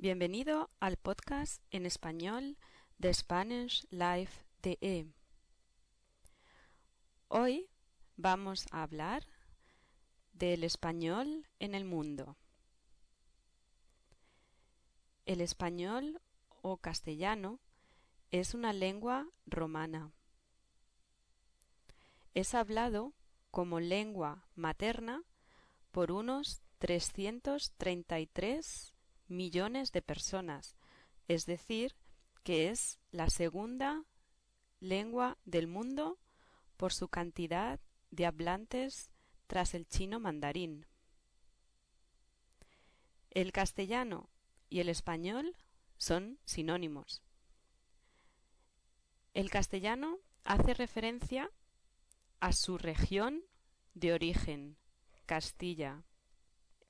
Bienvenido al podcast en español de Spanish Life DE. Hoy vamos a hablar del español en el mundo. El español o castellano es una lengua romana. Es hablado como lengua materna por unos 333 millones de personas, es decir, que es la segunda lengua del mundo por su cantidad de hablantes tras el chino mandarín. El castellano y el español son sinónimos. El castellano hace referencia a su región de origen, Castilla.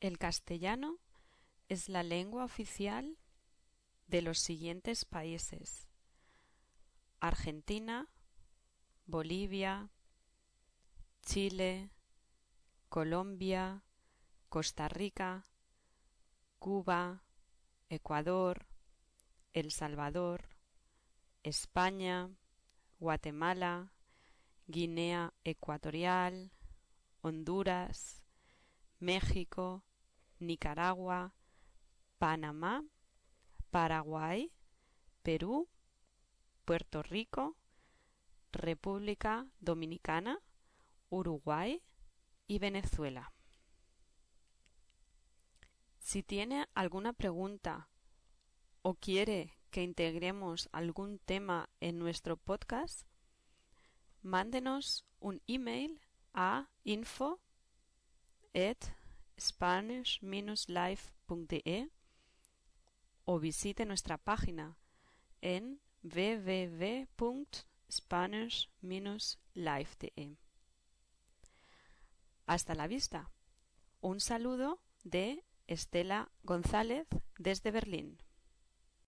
El castellano es la lengua oficial de los siguientes países. Argentina, Bolivia, Chile, Colombia, Costa Rica, Cuba, Ecuador, El Salvador, España, Guatemala, Guinea Ecuatorial, Honduras, México, Nicaragua, Panamá, Paraguay, Perú, Puerto Rico, República Dominicana, Uruguay y Venezuela. Si tiene alguna pregunta o quiere que integremos algún tema en nuestro podcast, mándenos un email a info at spanish-life.de o visite nuestra página en www.spanish-life.de. Hasta la vista. Un saludo de Estela González desde Berlín.